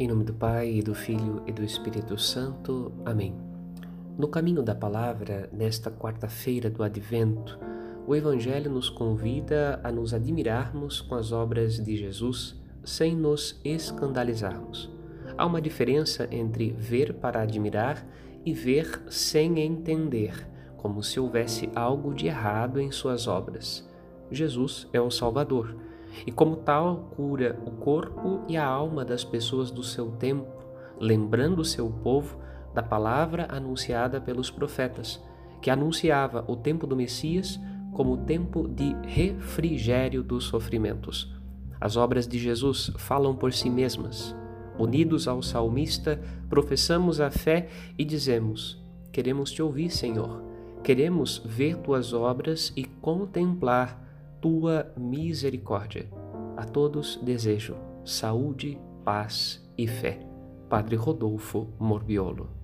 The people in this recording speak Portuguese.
Em nome do Pai, e do Filho e do Espírito Santo. Amém. No caminho da palavra, nesta quarta-feira do Advento, o Evangelho nos convida a nos admirarmos com as obras de Jesus sem nos escandalizarmos. Há uma diferença entre ver para admirar e ver sem entender, como se houvesse algo de errado em suas obras. Jesus é o Salvador e, como tal, cura o corpo e a alma das pessoas do seu tempo, lembrando o seu povo da palavra anunciada pelos profetas, que anunciava o tempo do Messias como o tempo de refrigério dos sofrimentos. As obras de Jesus falam por si mesmas. Unidos ao salmista, professamos a fé e dizemos: Queremos te ouvir, Senhor. Queremos ver tuas obras e contemplar tua misericórdia. A todos desejo saúde, paz e fé. Padre Rodolfo Morbiolo